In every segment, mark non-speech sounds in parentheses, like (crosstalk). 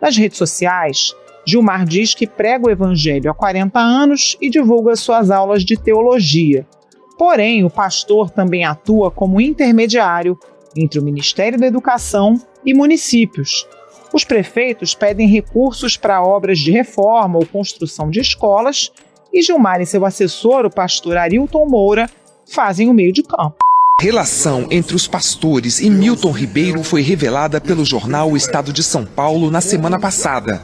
Nas redes sociais, Gilmar diz que prega o evangelho há 40 anos e divulga suas aulas de teologia. Porém, o pastor também atua como intermediário entre o Ministério da Educação e municípios. Os prefeitos pedem recursos para obras de reforma ou construção de escolas e Gilmar e seu assessor, o pastor Arilton Moura, fazem o meio de campo. A relação entre os pastores e Milton Ribeiro foi revelada pelo jornal Estado de São Paulo na semana passada.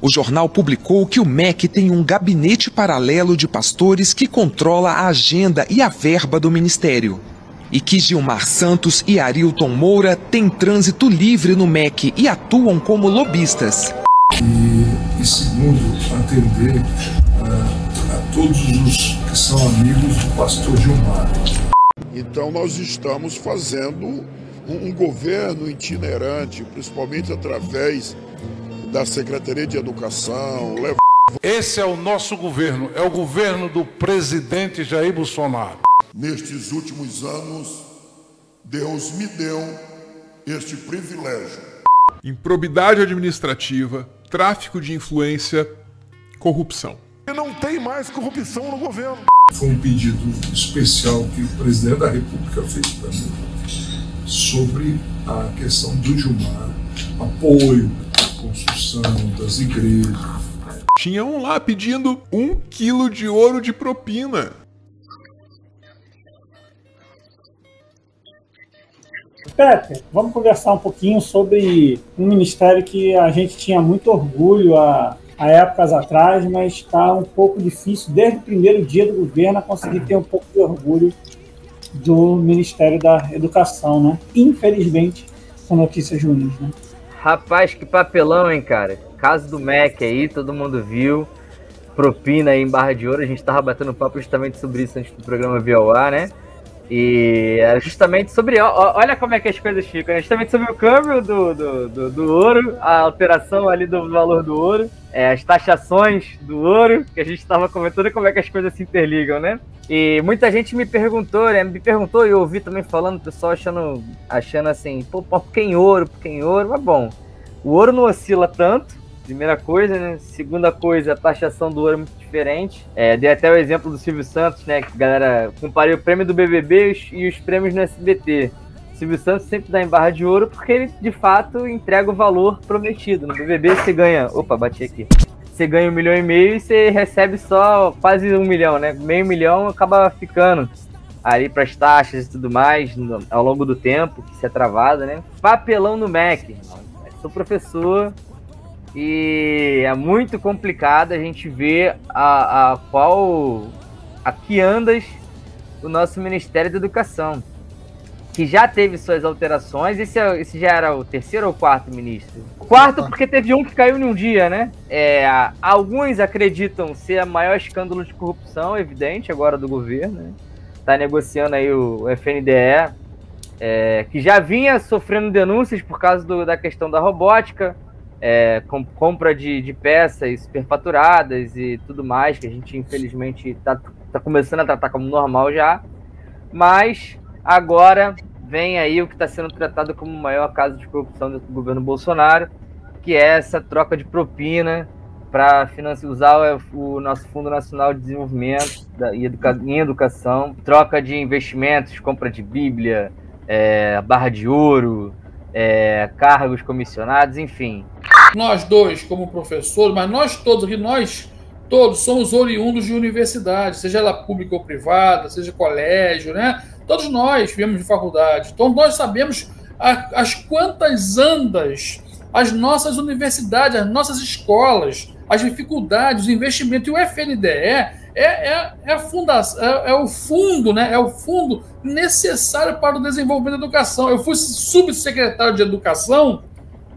O jornal publicou que o MEC tem um gabinete paralelo de pastores que controla a agenda e a verba do ministério. E que Gilmar Santos e Arilton Moura têm trânsito livre no MEC e atuam como lobistas. E, e segundo, atender a, a todos os que são amigos do pastor Gilmar. Então nós estamos fazendo um, um governo itinerante, principalmente através da Secretaria de Educação. Esse é o nosso governo, é o governo do presidente Jair Bolsonaro. Nestes últimos anos, Deus me deu este privilégio. Improbidade administrativa, tráfico de influência, corrupção. E não tem mais corrupção no governo. Foi um pedido especial que o presidente da República fez para mim sobre a questão do Gilmar, apoio construção das igrejas. Tinha um lá pedindo um quilo de ouro de propina. Pepe, vamos conversar um pouquinho sobre um ministério que a gente tinha muito orgulho há, há épocas atrás, mas está um pouco difícil, desde o primeiro dia do governo, conseguir ter um pouco de orgulho do Ministério da Educação, né? Infelizmente, são notícias ruins, né? Rapaz, que papelão, hein, cara? Caso do Mac aí, todo mundo viu. Propina aí em Barra de Ouro. A gente tava batendo papo justamente sobre isso antes do programa ar, né? E era justamente sobre. Olha como é que as coisas ficam. Né? Justamente sobre o câmbio do, do, do, do ouro, a alteração ali do valor do ouro é, as taxações do ouro, que a gente estava comentando como é que as coisas se interligam, né? E muita gente me perguntou, né? Me perguntou e eu ouvi também falando, o pessoal achando, achando assim, pô, por que em ouro, por que em ouro? Mas bom, o ouro não oscila tanto, primeira coisa, né? Segunda coisa, a taxação do ouro é muito diferente. É, dei até o exemplo do Silvio Santos, né? Que galera comparei o prêmio do BBB e os prêmios no SBT. Silvio Santos sempre dá em barra de ouro porque ele de fato entrega o valor prometido. No BBB você ganha. Opa, bati aqui. Você ganha um milhão e meio e você recebe só quase um milhão, né? Meio milhão acaba ficando ali para as taxas e tudo mais ao longo do tempo, que se é travado, né? Papelão no MEC. Sou professor e é muito complicado a gente ver a, a qual a que andas o nosso Ministério da Educação que já teve suas alterações. Esse, é, esse já era o terceiro ou quarto ministro? Quarto, porque teve um que caiu em um dia, né? É, alguns acreditam ser o maior escândalo de corrupção, evidente, agora do governo. Né? Tá negociando aí o FNDE, é, que já vinha sofrendo denúncias por causa do, da questão da robótica, é, com, compra de, de peças superfaturadas e tudo mais, que a gente infelizmente está tá começando a tratar como normal já. Mas Agora vem aí o que está sendo tratado como o maior caso de corrupção do governo Bolsonaro, que é essa troca de propina para usar o nosso Fundo Nacional de Desenvolvimento e educa em Educação, troca de investimentos, compra de Bíblia, é, barra de ouro, é, cargos comissionados, enfim. Nós dois, como professores, mas nós todos aqui, nós todos somos oriundos de universidade, seja ela pública ou privada, seja colégio, né? Todos nós viemos de faculdade, então nós sabemos as quantas andas as nossas universidades, as nossas escolas, as dificuldades, o investimento. E o FNDE é, é, é, a fundação, é, é, o fundo, né? É o fundo necessário para o desenvolvimento da educação. Eu fui subsecretário de educação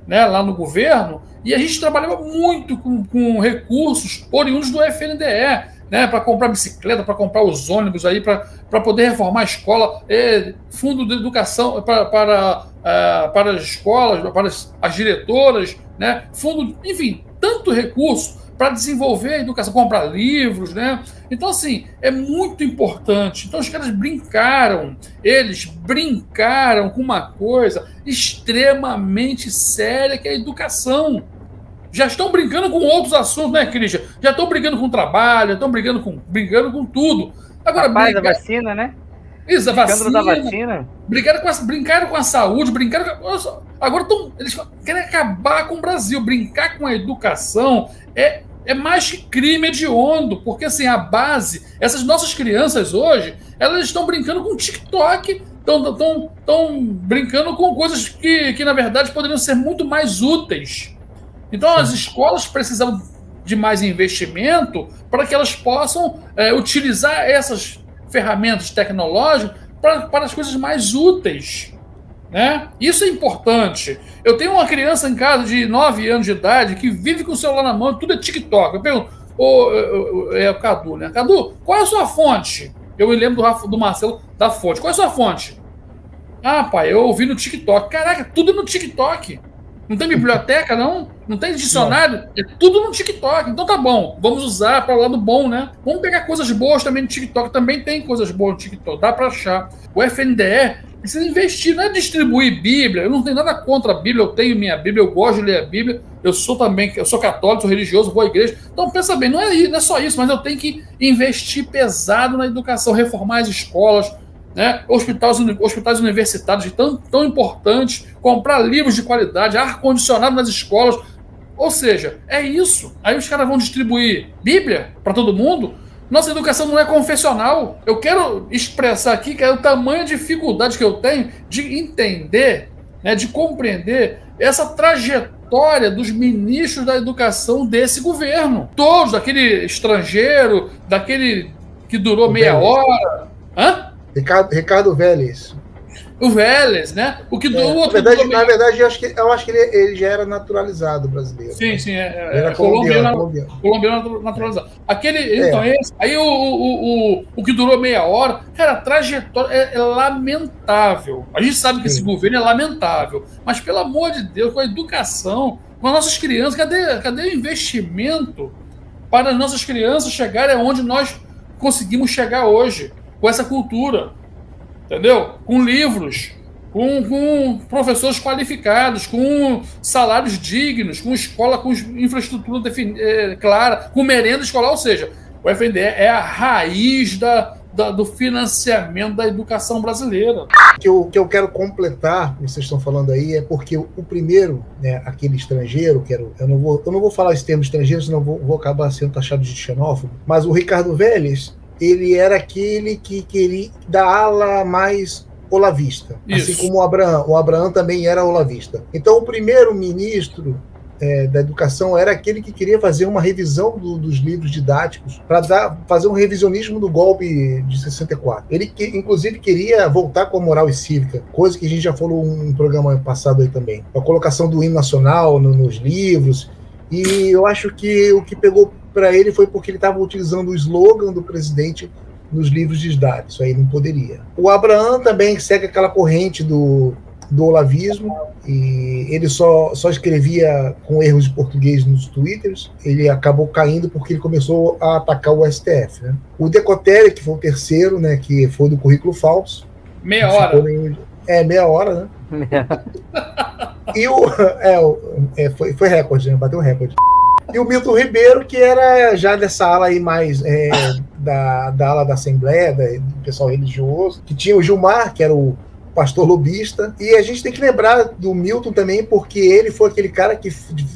né, lá no governo, e a gente trabalhava muito com, com recursos oriundos do FNDE né, para comprar bicicleta, para comprar os ônibus aí, para poder reformar a escola, é, fundo de educação para, para, uh, para as escolas, para as, as diretoras, né, fundo, enfim, tanto recurso para desenvolver a educação, comprar livros, né? Então, assim, é muito importante. Então, os caras brincaram, eles brincaram com uma coisa extremamente séria que é a educação. já estão brincando com outros assuntos, né, Christian? Já estão brigando com o trabalho, já estão brigando com, brigando com tudo. Agora, Rapaz, brigar... a vacina, né? Isso, a vacina. da vacina. Brincaram com, a, brincaram com a saúde, brincaram com. Agora tão, eles querem acabar com o Brasil. Brincar com a educação é, é mais que crime hediondo, porque assim, a base, essas nossas crianças hoje, elas estão brincando com TikTok, estão brincando com coisas que, que, na verdade, poderiam ser muito mais úteis. Então, as escolas precisam de mais investimento para que elas possam é, utilizar essas ferramentas tecnológicas para, para as coisas mais úteis. Né? Isso é importante. Eu tenho uma criança em casa de 9 anos de idade que vive com o celular na mão, tudo é TikTok. Eu pergunto, é o Cadu, né? Cadu, qual é a sua fonte? Eu me lembro do, do Marcelo da fonte. Qual é a sua fonte? Ah, pai, eu ouvi no TikTok. Caraca, tudo no TikTok. Não tem biblioteca, não? Não tem dicionário? É tudo no TikTok. Então tá bom, vamos usar para o lado bom, né? Vamos pegar coisas boas também no TikTok. Também tem coisas boas no TikTok, dá para achar. O FNDE precisa investir, não é distribuir Bíblia. Eu não tenho nada contra a Bíblia, eu tenho minha Bíblia, eu gosto de ler a Bíblia. Eu sou também, eu sou católico, sou religioso, vou à igreja. Então pensa bem, não é, não é só isso, mas eu tenho que investir pesado na educação, reformar as escolas, né? hospitais, hospitais universitários tão, tão importantes, comprar livros de qualidade, ar-condicionado nas escolas. Ou seja, é isso. Aí os caras vão distribuir Bíblia para todo mundo. Nossa educação não é confessional. Eu quero expressar aqui que é o tamanho de dificuldade que eu tenho de entender, né, de compreender essa trajetória dos ministros da educação desse governo. Todos, daquele estrangeiro, daquele que durou meia hora. Hã? Ricardo, Ricardo Vélez. O Vélez, né? O que do é, outro. Na verdade, na verdade eu acho que, eu acho que ele, ele já era naturalizado brasileiro. Sim, sim. É, é, era colombiano, colombiano, colombiano naturalizado. Aquele. É. Então, esse, aí o, o, o, o que durou meia hora, cara, a trajetória é, é lamentável. A gente sabe que sim. esse governo é lamentável. Mas, pelo amor de Deus, com a educação, com as nossas crianças, cadê, cadê o investimento para as nossas crianças chegarem aonde nós conseguimos chegar hoje? Com essa cultura, entendeu? Com livros, com, com professores qualificados, com salários dignos, com escola, com infraestrutura é, clara, com merenda escolar, ou seja, o FNDE é a raiz da, da, do financiamento da educação brasileira. O que eu, que eu quero completar, que vocês estão falando aí, é porque o, o primeiro, né, aquele estrangeiro, que era, eu, não vou, eu não vou falar esse termo estrangeiro, senão vou, vou acabar sendo taxado de xenófobo, mas o Ricardo Vélez, ele era aquele que queria da ala mais olavista, assim Isso. assim como o Abraão. O Abraão também era olavista. Então, o primeiro ministro é, da educação era aquele que queria fazer uma revisão do, dos livros didáticos para fazer um revisionismo do golpe de 64. Ele, que, inclusive, queria voltar com a moral e cívica, coisa que a gente já falou um programa passado aí também. A colocação do hino nacional no, nos livros. E eu acho que o que pegou para ele foi porque ele estava utilizando o slogan do presidente nos livros de dados. Isso aí não poderia. O Abraham também segue aquela corrente do, do olavismo e ele só, só escrevia com erros de português nos twitters. Ele acabou caindo porque ele começou a atacar o STF. Né? O Decotelli, que foi o terceiro, né, que foi do currículo falso. Meia hora. Nem... É, meia hora, né? e o. É, é, foi, foi recorde, né? Bateu recorde e o Milton Ribeiro, que era já dessa ala aí mais é, da, da ala da Assembleia, da, do pessoal religioso, que tinha o Gilmar, que era o pastor lobista, e a gente tem que lembrar do Milton também, porque ele foi aquele cara que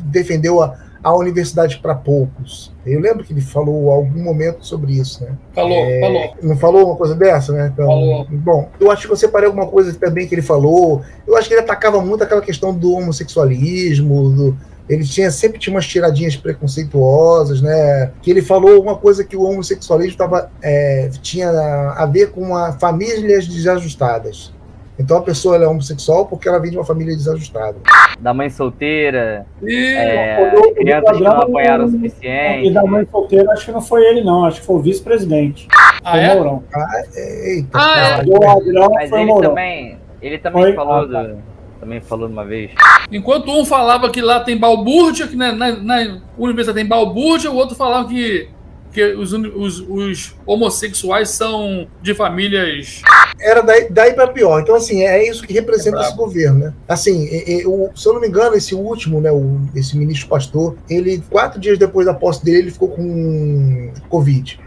defendeu a, a universidade para poucos. Eu lembro que ele falou algum momento sobre isso, né? Falou, é, falou. Não falou uma coisa dessa, né? Então, falou. Bom, eu acho que eu separei alguma coisa também que ele falou. Eu acho que ele atacava muito aquela questão do homossexualismo, do, ele tinha sempre tinha umas tiradinhas preconceituosas, né? Que ele falou uma coisa que o homossexualismo tava, é, tinha a ver com a, famílias desajustadas. Então a pessoa é homossexual porque ela vem de uma família desajustada. Da mãe solteira, é, crianças que não apanharam o suficiente. E da mãe solteira, acho que não foi ele, não. Acho que foi o vice-presidente. Ah, foi é? Mourão. Ah, eita, ah, é. Mas ele também, ele também foi? falou ah, tá. do também falou uma vez. Enquanto um falava que lá tem balbúrdia, que na, na, na universidade tem balbúrdia, o outro falava que, que os, os, os homossexuais são de famílias era daí, daí para pior. Então, assim, é isso que representa é esse governo, né? Assim, o, se eu não me engano, esse último, né, o, esse ministro pastor, ele, quatro dias depois da posse dele, ele ficou com Covid.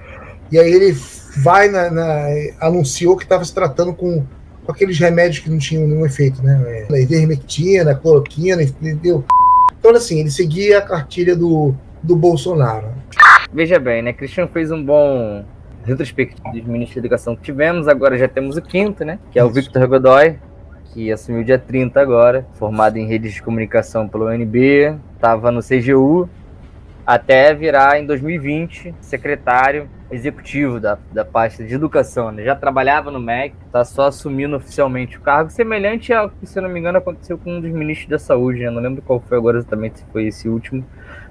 E aí ele vai na, na anunciou que estava se tratando com, com aqueles remédios que não tinham nenhum efeito, né? É, ivermectina, cloroquina, entendeu? Então, assim, ele seguia a cartilha do, do Bolsonaro. Veja bem, né? Cristiano fez um bom retrospectivo dos ministros da educação que tivemos, agora já temos o quinto, né? Que é o Victor Godoy, que assumiu dia 30 agora, formado em redes de comunicação pelo UNB, estava no CGU, até virar em 2020 secretário executivo da, da pasta de educação. Né? Já trabalhava no MEC, está só assumindo oficialmente o cargo, semelhante ao que, se não me engano, aconteceu com um dos ministros da saúde. Né? Não lembro qual foi agora exatamente, se foi esse último,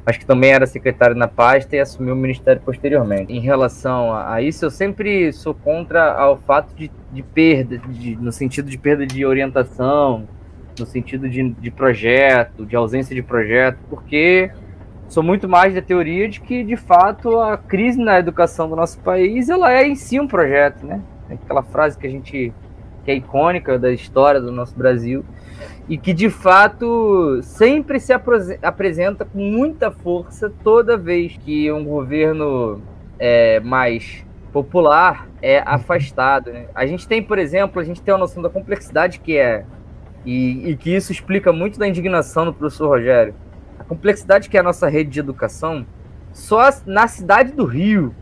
mas que também era secretário na pasta e assumiu o ministério posteriormente. Em relação a, a isso, eu sempre sou contra ao fato de, de perda, de, no sentido de perda de orientação, no sentido de, de projeto, de ausência de projeto, porque sou muito mais da teoria de que, de fato, a crise na educação do nosso país, ela é em si um projeto, né? Aquela frase que a gente que é icônica da história do nosso Brasil, e que de fato sempre se apresenta com muita força toda vez que um governo é, mais popular é afastado. Né? A gente tem, por exemplo, a gente tem uma noção da complexidade que é, e, e que isso explica muito da indignação do professor Rogério, a complexidade que é a nossa rede de educação, só na cidade do Rio,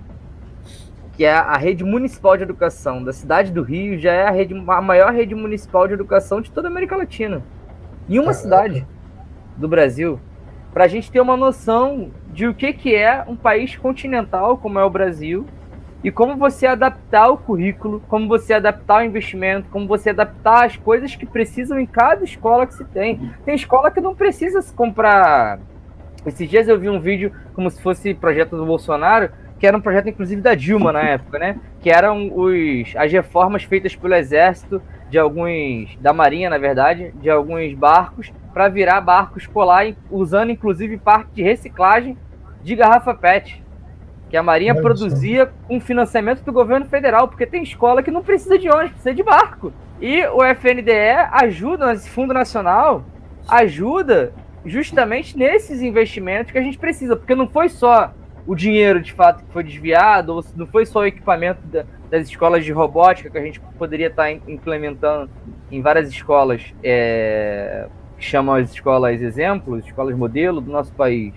que é a rede municipal de educação da cidade do Rio, já é a, rede, a maior rede municipal de educação de toda a América Latina. Em uma cidade do Brasil, para a gente ter uma noção de o que, que é um país continental como é o Brasil e como você adaptar o currículo, como você adaptar o investimento, como você adaptar as coisas que precisam em cada escola que se tem. Tem escola que não precisa se comprar. Esses dias eu vi um vídeo como se fosse projeto do Bolsonaro, que era um projeto inclusive da Dilma na época, né? Que eram os, as reformas feitas pelo Exército de alguns da Marinha, na verdade, de alguns barcos para virar barco escolar, usando inclusive parte de reciclagem de garrafa PET, que a Marinha Olha produzia com financiamento do governo federal, porque tem escola que não precisa de ônibus, precisa de barco. E o FNDE ajuda, esse Fundo Nacional ajuda justamente nesses investimentos que a gente precisa, porque não foi só o dinheiro de fato que foi desviado, ou não foi só o equipamento da, das escolas de robótica que a gente poderia estar implementando em várias escolas, é, que chamam as escolas exemplos, escolas modelo do nosso país.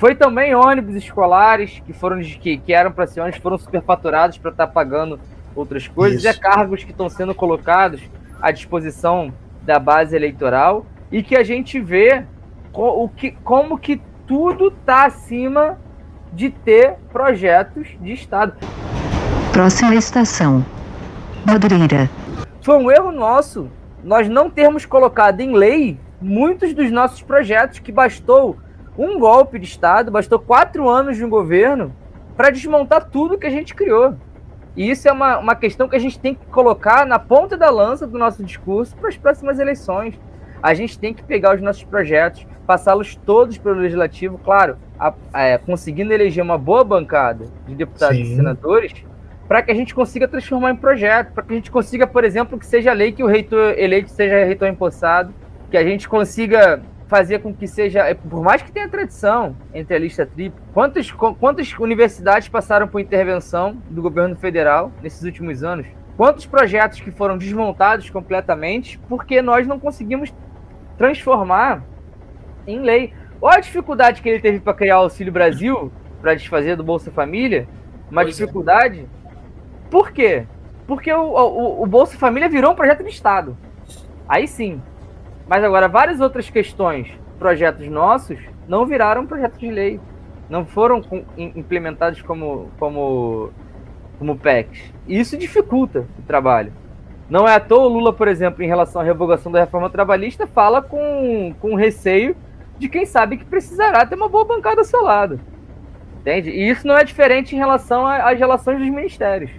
Foi também ônibus escolares que foram que, que eram para ser ônibus, foram superfaturados para estar pagando outras coisas, Isso. e é cargos que estão sendo colocados à disposição da base eleitoral e que a gente vê o que, como que tudo está acima de ter projetos de Estado. Próxima estação: Madureira. Foi um erro nosso nós não termos colocado em lei muitos dos nossos projetos que bastou um golpe de Estado, bastou quatro anos de um governo para desmontar tudo que a gente criou. E isso é uma, uma questão que a gente tem que colocar na ponta da lança do nosso discurso para as próximas eleições. A gente tem que pegar os nossos projetos, passá-los todos pelo legislativo, claro, a, a, é, conseguindo eleger uma boa bancada de deputados Sim. e senadores, para que a gente consiga transformar em projeto, para que a gente consiga, por exemplo, que seja lei que o reitor eleito seja reitor empossado, que a gente consiga fazer com que seja, é, por mais que tenha tradição entre a lista tríplice, quantas, quantas universidades passaram por intervenção do governo federal nesses últimos anos? Quantos projetos que foram desmontados completamente porque nós não conseguimos transformar em lei? Olha a dificuldade que ele teve para criar o Auxílio Brasil, para desfazer do Bolsa Família, uma pois é. dificuldade. É. Por quê? Porque o, o, o Bolsa Família virou um projeto de Estado. Aí sim, mas agora, várias outras questões, projetos nossos, não viraram projetos de lei. Não foram implementados como, como, como PECs. E isso dificulta o trabalho. Não é à toa o Lula, por exemplo, em relação à revogação da reforma trabalhista, fala com, com receio de quem sabe que precisará ter uma boa bancada ao seu lado. Entende? E isso não é diferente em relação às relações dos ministérios.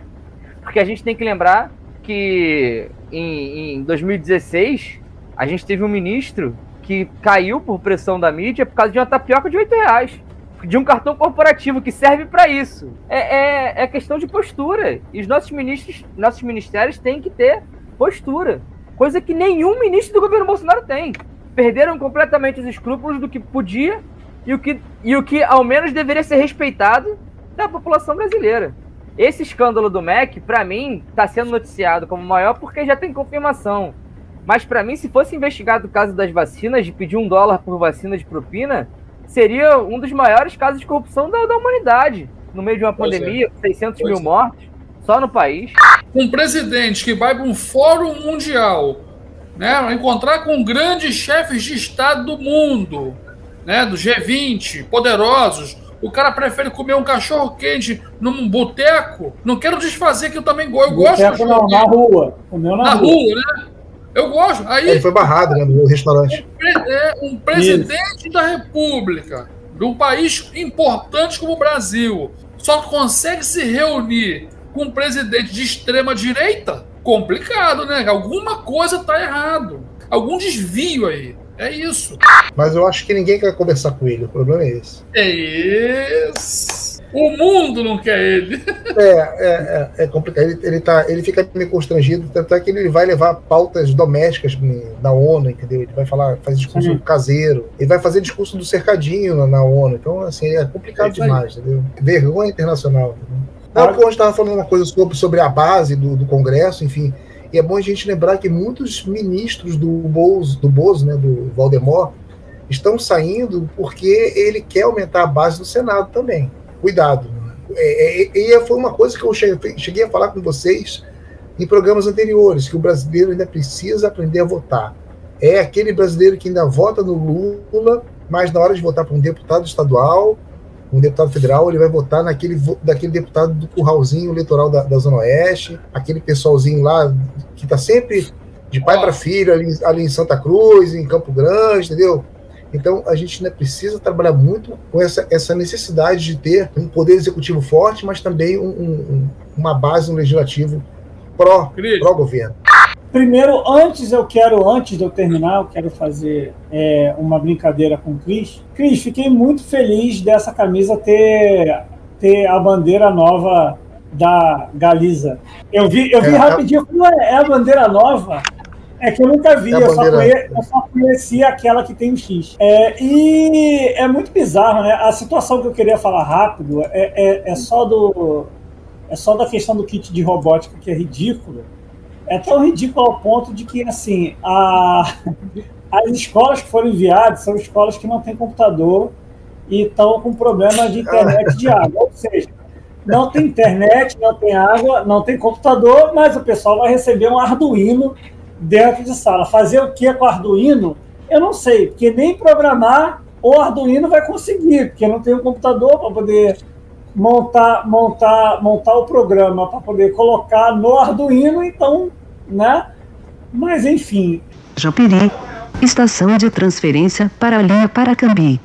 Porque a gente tem que lembrar que em, em 2016 a gente teve um ministro que caiu por pressão da mídia por causa de uma tapioca de 8 reais. de um cartão corporativo que serve para isso. É, é, é, questão de postura. E os nossos ministros, nossos ministérios têm que ter postura. Coisa que nenhum ministro do governo Bolsonaro tem. Perderam completamente os escrúpulos do que podia e o que, e o que ao menos deveria ser respeitado da população brasileira. Esse escândalo do MEC, para mim, está sendo noticiado como maior porque já tem confirmação. Mas para mim, se fosse investigado o caso das vacinas, de pedir um dólar por vacina de propina, seria um dos maiores casos de corrupção da, da humanidade. No meio de uma pois pandemia, é. 600 pois mil é. mortes, só no país. Um presidente que vai para um fórum mundial, né, encontrar com grandes chefes de Estado do mundo, né, do G20, poderosos, o cara prefere comer um cachorro quente num boteco. Não quero desfazer que eu também gosto. Eu gosto de cachorro não, na rua. na, na rua. rua, né? Eu gosto. Aí, Ele foi barrado né, no restaurante. Um, é, um presidente Isso. da República, de um país importante como o Brasil, só consegue se reunir com um presidente de extrema direita? Complicado, né? Alguma coisa tá errado. Algum desvio aí. É isso. Mas eu acho que ninguém quer conversar com ele. O problema é esse. É isso. O mundo não quer ele. É, é, é, é complicado. Ele, ele, tá, ele fica meio constrangido, tanto é que ele vai levar pautas domésticas da ONU, entendeu? Ele vai falar, fazer discurso uhum. caseiro, ele vai fazer discurso do cercadinho na, na ONU. Então, assim, é complicado é demais, entendeu? Vergonha internacional. Entendeu? Não, a gente estava falando uma coisa sobre, sobre a base do, do Congresso, enfim. E é bom a gente lembrar que muitos ministros do Bozo, do Bozo, né, do Valdemar, estão saindo porque ele quer aumentar a base do Senado também. Cuidado. É, é, e foi uma coisa que eu cheguei a falar com vocês em programas anteriores, que o brasileiro ainda precisa aprender a votar. É aquele brasileiro que ainda vota no Lula, mas na hora de votar para um deputado estadual, um deputado federal, ele vai votar naquele daquele deputado do curralzinho eleitoral da, da Zona Oeste, aquele pessoalzinho lá que está sempre de pai para filho ali, ali em Santa Cruz, em Campo Grande, entendeu? Então, a gente ainda precisa trabalhar muito com essa, essa necessidade de ter um poder executivo forte, mas também um, um, uma base no legislativo pró-governo. Pró Primeiro, antes eu quero, antes de eu terminar, eu quero fazer é, uma brincadeira com o Cris. Cris, fiquei muito feliz dessa camisa ter, ter a bandeira nova da Galiza. Eu vi, eu vi é, rapidinho, é, é a bandeira nova? É que eu nunca vi, é eu, só conhecia, eu, só conhecia aquela que tem o X. É, e é muito bizarro, né? A situação que eu queria falar rápido é, é, é, só do. É só da questão do kit de robótica que é ridículo. É tão ridículo ao ponto de que, assim, a, (laughs) as escolas que foram enviadas são escolas que não têm computador e estão com problema de internet de (laughs) água. Ou seja, não tem internet, não tem água, não tem computador, mas o pessoal vai receber um Arduino dentro de sala. Fazer o que com Arduino? Eu não sei, porque nem programar o Arduino vai conseguir, porque não tem um computador para poder montar, montar, montar o programa para poder colocar no Arduino, então, né? Mas enfim. Japiri, estação de transferência para a linha Paracambi.